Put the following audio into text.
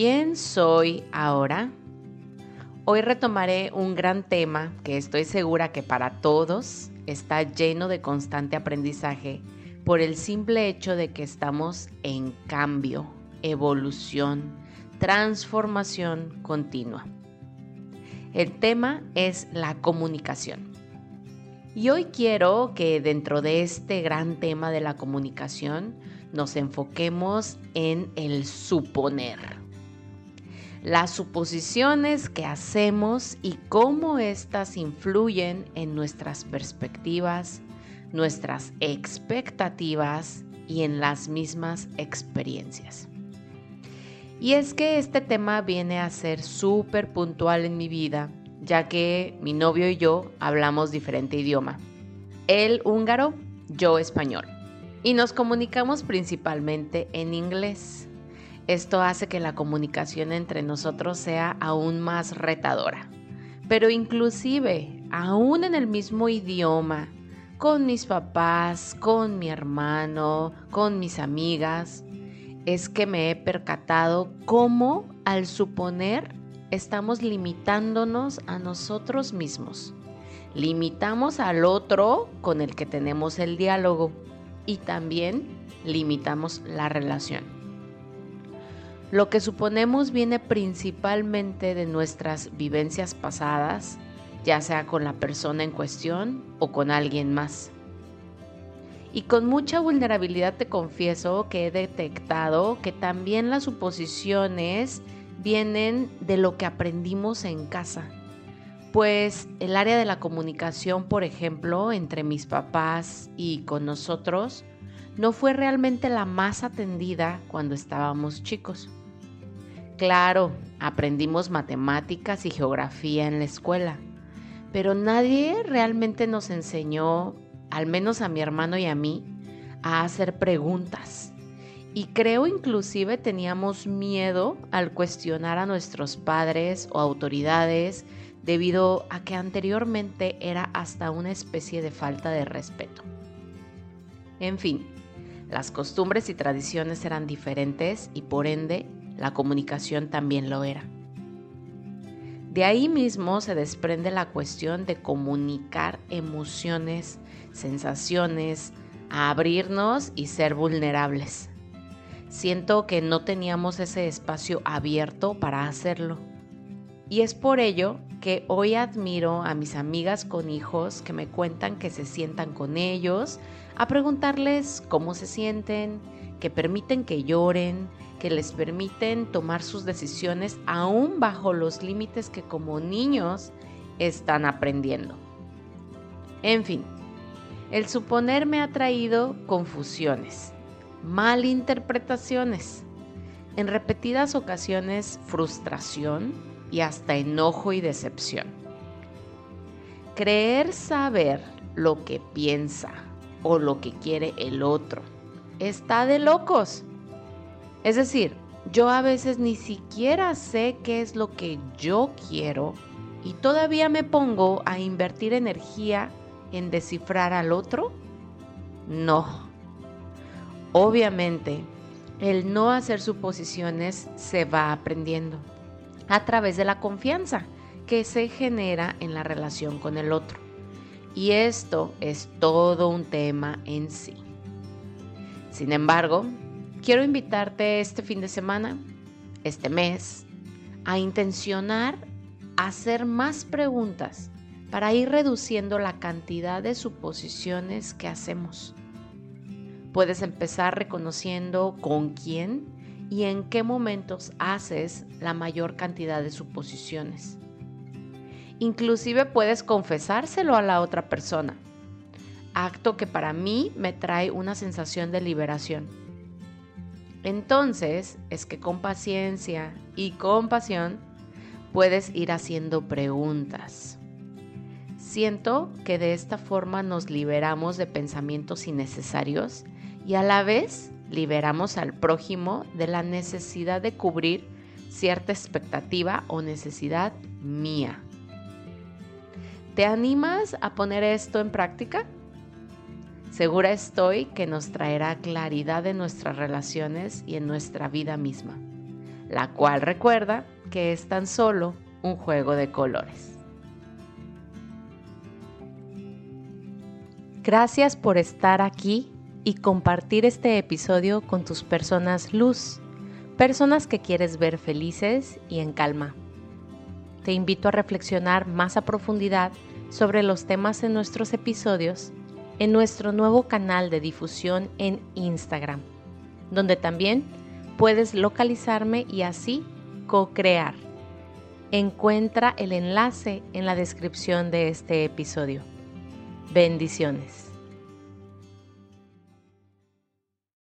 ¿Quién soy ahora? Hoy retomaré un gran tema que estoy segura que para todos está lleno de constante aprendizaje por el simple hecho de que estamos en cambio, evolución, transformación continua. El tema es la comunicación. Y hoy quiero que dentro de este gran tema de la comunicación nos enfoquemos en el suponer. Las suposiciones que hacemos y cómo éstas influyen en nuestras perspectivas, nuestras expectativas y en las mismas experiencias. Y es que este tema viene a ser súper puntual en mi vida, ya que mi novio y yo hablamos diferente idioma. Él húngaro, yo español. Y nos comunicamos principalmente en inglés. Esto hace que la comunicación entre nosotros sea aún más retadora. Pero inclusive, aún en el mismo idioma, con mis papás, con mi hermano, con mis amigas, es que me he percatado cómo al suponer estamos limitándonos a nosotros mismos. Limitamos al otro con el que tenemos el diálogo y también limitamos la relación. Lo que suponemos viene principalmente de nuestras vivencias pasadas, ya sea con la persona en cuestión o con alguien más. Y con mucha vulnerabilidad te confieso que he detectado que también las suposiciones vienen de lo que aprendimos en casa. Pues el área de la comunicación, por ejemplo, entre mis papás y con nosotros, no fue realmente la más atendida cuando estábamos chicos. Claro, aprendimos matemáticas y geografía en la escuela, pero nadie realmente nos enseñó, al menos a mi hermano y a mí, a hacer preguntas. Y creo inclusive teníamos miedo al cuestionar a nuestros padres o autoridades debido a que anteriormente era hasta una especie de falta de respeto. En fin, las costumbres y tradiciones eran diferentes y por ende la comunicación también lo era. De ahí mismo se desprende la cuestión de comunicar emociones, sensaciones, abrirnos y ser vulnerables. Siento que no teníamos ese espacio abierto para hacerlo. Y es por ello que hoy admiro a mis amigas con hijos que me cuentan que se sientan con ellos, a preguntarles cómo se sienten, que permiten que lloren, que les permiten tomar sus decisiones aún bajo los límites que como niños están aprendiendo. En fin, el suponer me ha traído confusiones, malinterpretaciones, en repetidas ocasiones frustración y hasta enojo y decepción. Creer saber lo que piensa o lo que quiere el otro está de locos. Es decir, yo a veces ni siquiera sé qué es lo que yo quiero y todavía me pongo a invertir energía en descifrar al otro. No. Obviamente, el no hacer suposiciones se va aprendiendo a través de la confianza que se genera en la relación con el otro. Y esto es todo un tema en sí. Sin embargo, quiero invitarte este fin de semana, este mes, a intencionar hacer más preguntas para ir reduciendo la cantidad de suposiciones que hacemos. Puedes empezar reconociendo con quién y en qué momentos haces la mayor cantidad de suposiciones. Inclusive puedes confesárselo a la otra persona, acto que para mí me trae una sensación de liberación. Entonces es que con paciencia y compasión puedes ir haciendo preguntas. Siento que de esta forma nos liberamos de pensamientos innecesarios y a la vez liberamos al prójimo de la necesidad de cubrir cierta expectativa o necesidad mía. ¿Te animas a poner esto en práctica? Segura estoy que nos traerá claridad en nuestras relaciones y en nuestra vida misma. la cual recuerda que es tan solo un juego de colores. Gracias por estar aquí y compartir este episodio con tus personas luz, personas que quieres ver felices y en calma. Te invito a reflexionar más a profundidad sobre los temas en nuestros episodios en nuestro nuevo canal de difusión en Instagram, donde también puedes localizarme y así co-crear. Encuentra el enlace en la descripción de este episodio. Bendiciones.